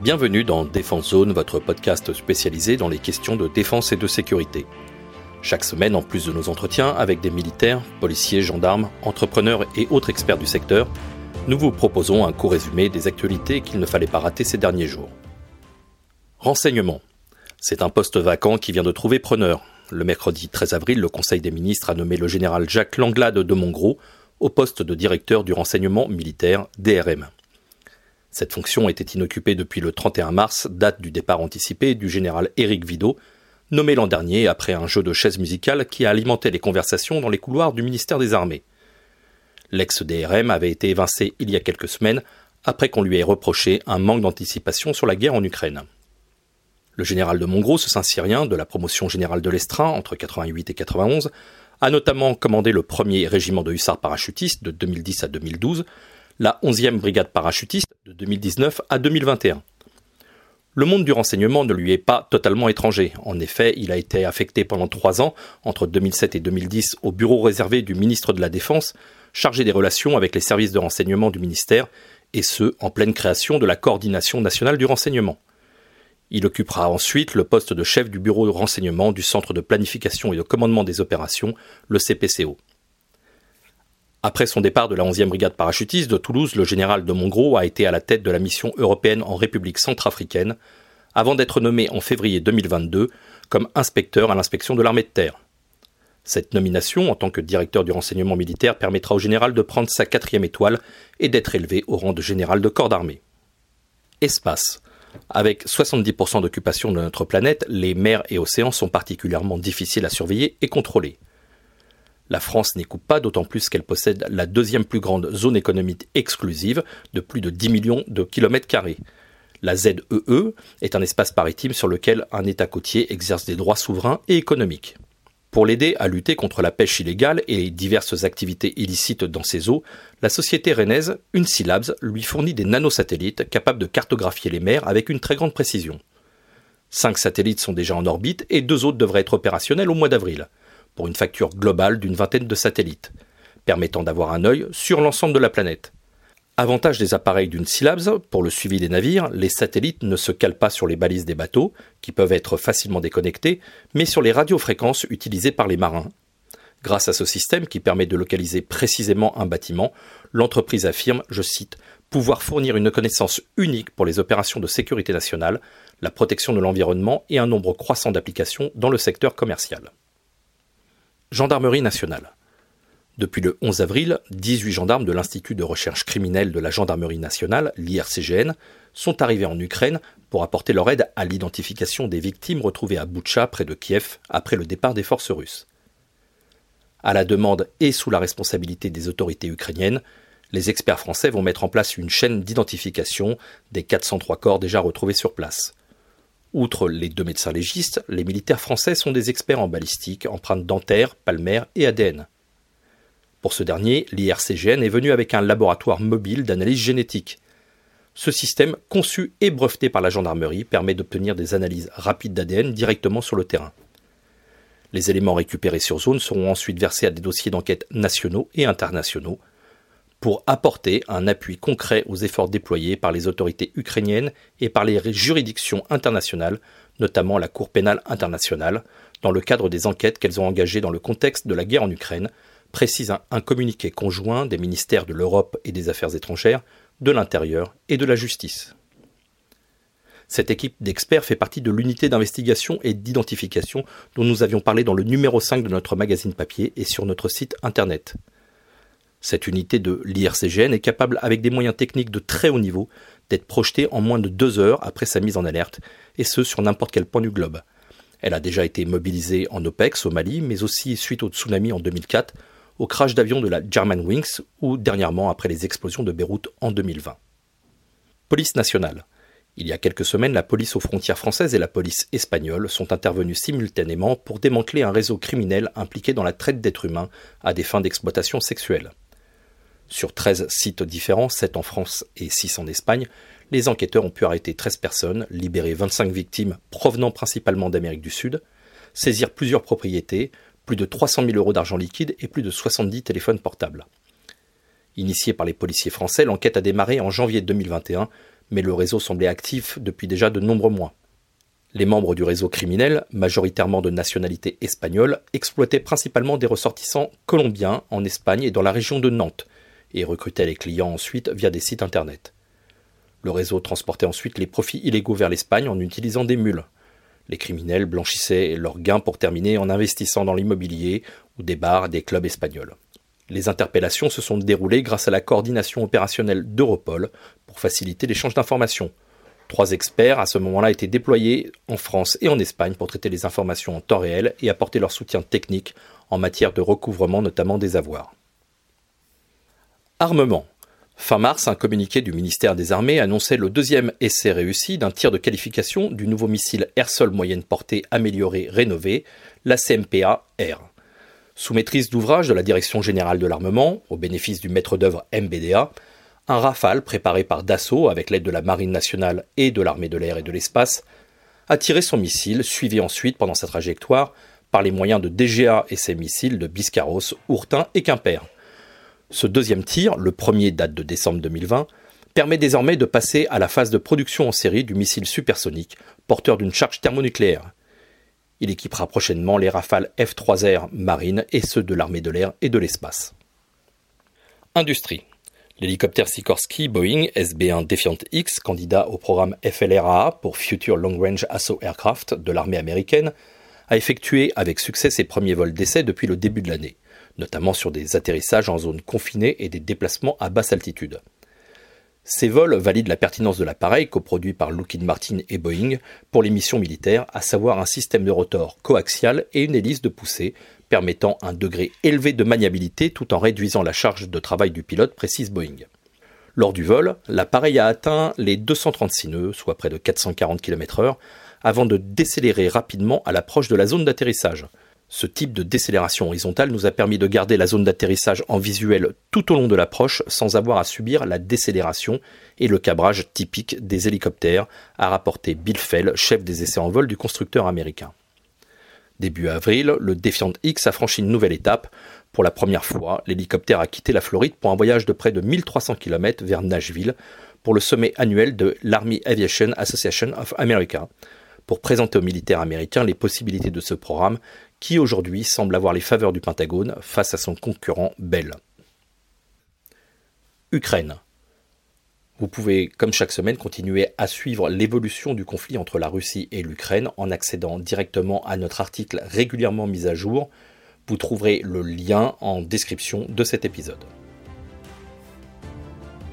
Bienvenue dans Défense Zone, votre podcast spécialisé dans les questions de défense et de sécurité. Chaque semaine, en plus de nos entretiens avec des militaires, policiers, gendarmes, entrepreneurs et autres experts du secteur, nous vous proposons un court résumé des actualités qu'il ne fallait pas rater ces derniers jours. Renseignement. C'est un poste vacant qui vient de trouver preneur. Le mercredi 13 avril, le Conseil des ministres a nommé le général Jacques Langlade de Montgros au poste de directeur du renseignement militaire DRM. Cette fonction était inoccupée depuis le 31 mars, date du départ anticipé du général Éric Vidot, nommé l'an dernier après un jeu de chaises musicales qui a alimenté les conversations dans les couloirs du ministère des Armées. L'ex-DRM avait été évincé il y a quelques semaines après qu'on lui ait reproché un manque d'anticipation sur la guerre en Ukraine. Le général de Montgros, ce Saint-Syrien de la promotion générale de l'Estrin entre 88 et 91, a notamment commandé le premier régiment de hussards parachutistes de 2010 à 2012, la 11e brigade parachutiste de 2019 à 2021. Le monde du renseignement ne lui est pas totalement étranger. En effet, il a été affecté pendant trois ans, entre 2007 et 2010, au bureau réservé du ministre de la Défense, chargé des relations avec les services de renseignement du ministère, et ce, en pleine création de la coordination nationale du renseignement. Il occupera ensuite le poste de chef du bureau de renseignement du Centre de planification et de commandement des opérations, le CPCO. Après son départ de la 11e brigade parachutiste de Toulouse, le général de Montgros a été à la tête de la mission européenne en République centrafricaine, avant d'être nommé en février 2022 comme inspecteur à l'inspection de l'armée de terre. Cette nomination en tant que directeur du renseignement militaire permettra au général de prendre sa quatrième étoile et d'être élevé au rang de général de corps d'armée. Espace. Avec 70% d'occupation de notre planète, les mers et océans sont particulièrement difficiles à surveiller et contrôler. La France n'écoute pas, d'autant plus qu'elle possède la deuxième plus grande zone économique exclusive de plus de 10 millions de kilomètres carrés. La ZEE e est un espace maritime sur lequel un État côtier exerce des droits souverains et économiques. Pour l'aider à lutter contre la pêche illégale et diverses activités illicites dans ces eaux, la société rennaise Unsilabs lui fournit des nanosatellites capables de cartographier les mers avec une très grande précision. Cinq satellites sont déjà en orbite et deux autres devraient être opérationnels au mois d'avril pour une facture globale d'une vingtaine de satellites, permettant d'avoir un œil sur l'ensemble de la planète. Avantage des appareils d'une syllabes, pour le suivi des navires, les satellites ne se calent pas sur les balises des bateaux, qui peuvent être facilement déconnectés, mais sur les radiofréquences utilisées par les marins. Grâce à ce système qui permet de localiser précisément un bâtiment, l'entreprise affirme, je cite, pouvoir fournir une connaissance unique pour les opérations de sécurité nationale, la protection de l'environnement et un nombre croissant d'applications dans le secteur commercial. Gendarmerie nationale. Depuis le 11 avril, 18 gendarmes de l'Institut de recherche criminelle de la Gendarmerie nationale, l'IRCGN, sont arrivés en Ukraine pour apporter leur aide à l'identification des victimes retrouvées à Boutcha, près de Kiev, après le départ des forces russes. À la demande et sous la responsabilité des autorités ukrainiennes, les experts français vont mettre en place une chaîne d'identification des 403 corps déjà retrouvés sur place. Outre les deux médecins légistes, les militaires français sont des experts en balistique, empreintes dentaires, palmaires et ADN. Pour ce dernier, l'IRCGN est venu avec un laboratoire mobile d'analyse génétique. Ce système, conçu et breveté par la gendarmerie, permet d'obtenir des analyses rapides d'ADN directement sur le terrain. Les éléments récupérés sur zone seront ensuite versés à des dossiers d'enquête nationaux et internationaux, pour apporter un appui concret aux efforts déployés par les autorités ukrainiennes et par les juridictions internationales, notamment la Cour pénale internationale, dans le cadre des enquêtes qu'elles ont engagées dans le contexte de la guerre en Ukraine, précise un, communiqué conjoint des ministères de l'Europe et des Affaires étrangères, de l'Intérieur et de la Justice. Cette équipe d'experts fait partie de l'unité d'investigation et d'identification dont nous avions parlé dans le numéro 5 de notre magazine papier et sur notre site internet. Cette unité de l'IRCGN est capable, avec des moyens techniques de très haut niveau, d'être projetée en moins de deux heures après sa mise en alerte, et ce sur n'importe quel point du globe. Elle a déjà été mobilisée en OPEX au Mali, mais aussi suite au tsunami en 2004, au crash d'avion de la Germanwings ou dernièrement après les explosions de Beyrouth en 2020. Police nationale. Il y a quelques semaines, la police aux frontières françaises et la police espagnole sont intervenues simultanément pour démanteler un réseau criminel impliqué dans la traite d'êtres humains à des fins d'exploitation sexuelle. Sur 13 sites différents, 7 en France et 6 en Espagne, les enquêteurs ont pu arrêter 13 personnes, libérer 25 victimes provenant principalement d'Amérique du Sud, saisir plusieurs propriétés, plus de 300 000 euros d'argent liquide et plus de 70 téléphones portables. Initiée par les policiers français, l'enquête a démarré en janvier 2021, mais le réseau semblait actif depuis déjà de nombreux mois. Les membres du réseau criminel, majoritairement de nationalité espagnole, exploitaient principalement des ressortissants colombiens en Espagne et dans la région de Nantes, et recrutaient les clients ensuite via des sites internet. Le réseau transportait ensuite les profits illégaux vers l'Espagne en utilisant des mules. Les criminels blanchissaient leurs gains pour terminer en investissant dans l'immobilier ou des bars des clubs espagnols. Les interpellations se sont déroulées grâce à la coordination opérationnelle d'Europol pour faciliter l'échange d'informations. Trois experts à ce moment-là étaient déployés en France et en Espagne pour traiter les informations en temps réel et apporter leur soutien technique en matière de recouvrement notamment des avoirs. Armement. Fin mars, un communiqué du ministère des Armées annonçait le deuxième essai réussi d'un tir de qualification du nouveau missile air-sol moyenne portée amélioré rénové, la CMPA-R. Sous maîtrise d'ouvrage de la Direction générale de l'armement, au bénéfice du maître d'œuvre MBDA, un Rafale préparé par Dassault avec l'aide de la Marine nationale et de l'armée de l'air et de l'espace a tiré son missile, suivi ensuite pendant sa trajectoire par les moyens de DGA et ses missiles de Biscarros, Ourtin et Quimper. Ce deuxième tir, le premier date de décembre 2020, permet désormais de passer à la phase de production en série du missile supersonique, porteur d'une charge thermonucléaire. Il équipera prochainement les Rafales F-3R marine et ceux de l'armée de l'air et de l'espace. Industrie. L'hélicoptère Sikorsky Boeing SB-1 Defiant X, candidat au programme FLRAA pour Future Long Range Assault Aircraft de l'armée américaine, a effectué avec succès ses premiers vols d'essai depuis le début de l'année, notamment sur des atterrissages en zone confinée et des déplacements à basse altitude. Ces vols valident la pertinence de l'appareil coproduit par Lockheed Martin et Boeing pour les missions militaires, à savoir un système de rotor coaxial et une hélice de poussée permettant un degré élevé de maniabilité tout en réduisant la charge de travail du pilote, précise Boeing. Lors du vol, l'appareil a atteint les 236 nœuds, soit près de 440 km/h, avant de décélérer rapidement à l'approche de la zone d'atterrissage. Ce type de décélération horizontale nous a permis de garder la zone d'atterrissage en visuel tout au long de l'approche sans avoir à subir la décélération et le cabrage typique des hélicoptères, a rapporté Bill Fell, chef des essais en vol du constructeur américain. Début avril, le Defiant X a franchi une nouvelle étape. Pour la première fois, l'hélicoptère a quitté la Floride pour un voyage de près de 1300 km vers Nashville pour le sommet annuel de l'Army Aviation Association of America, pour présenter aux militaires américains les possibilités de ce programme qui aujourd'hui semble avoir les faveurs du Pentagone face à son concurrent Bell. Ukraine. Vous pouvez, comme chaque semaine, continuer à suivre l'évolution du conflit entre la Russie et l'Ukraine en accédant directement à notre article régulièrement mis à jour. Vous trouverez le lien en description de cet épisode.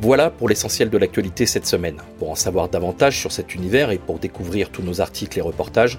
Voilà pour l'essentiel de l'actualité cette semaine. Pour en savoir davantage sur cet univers et pour découvrir tous nos articles et reportages,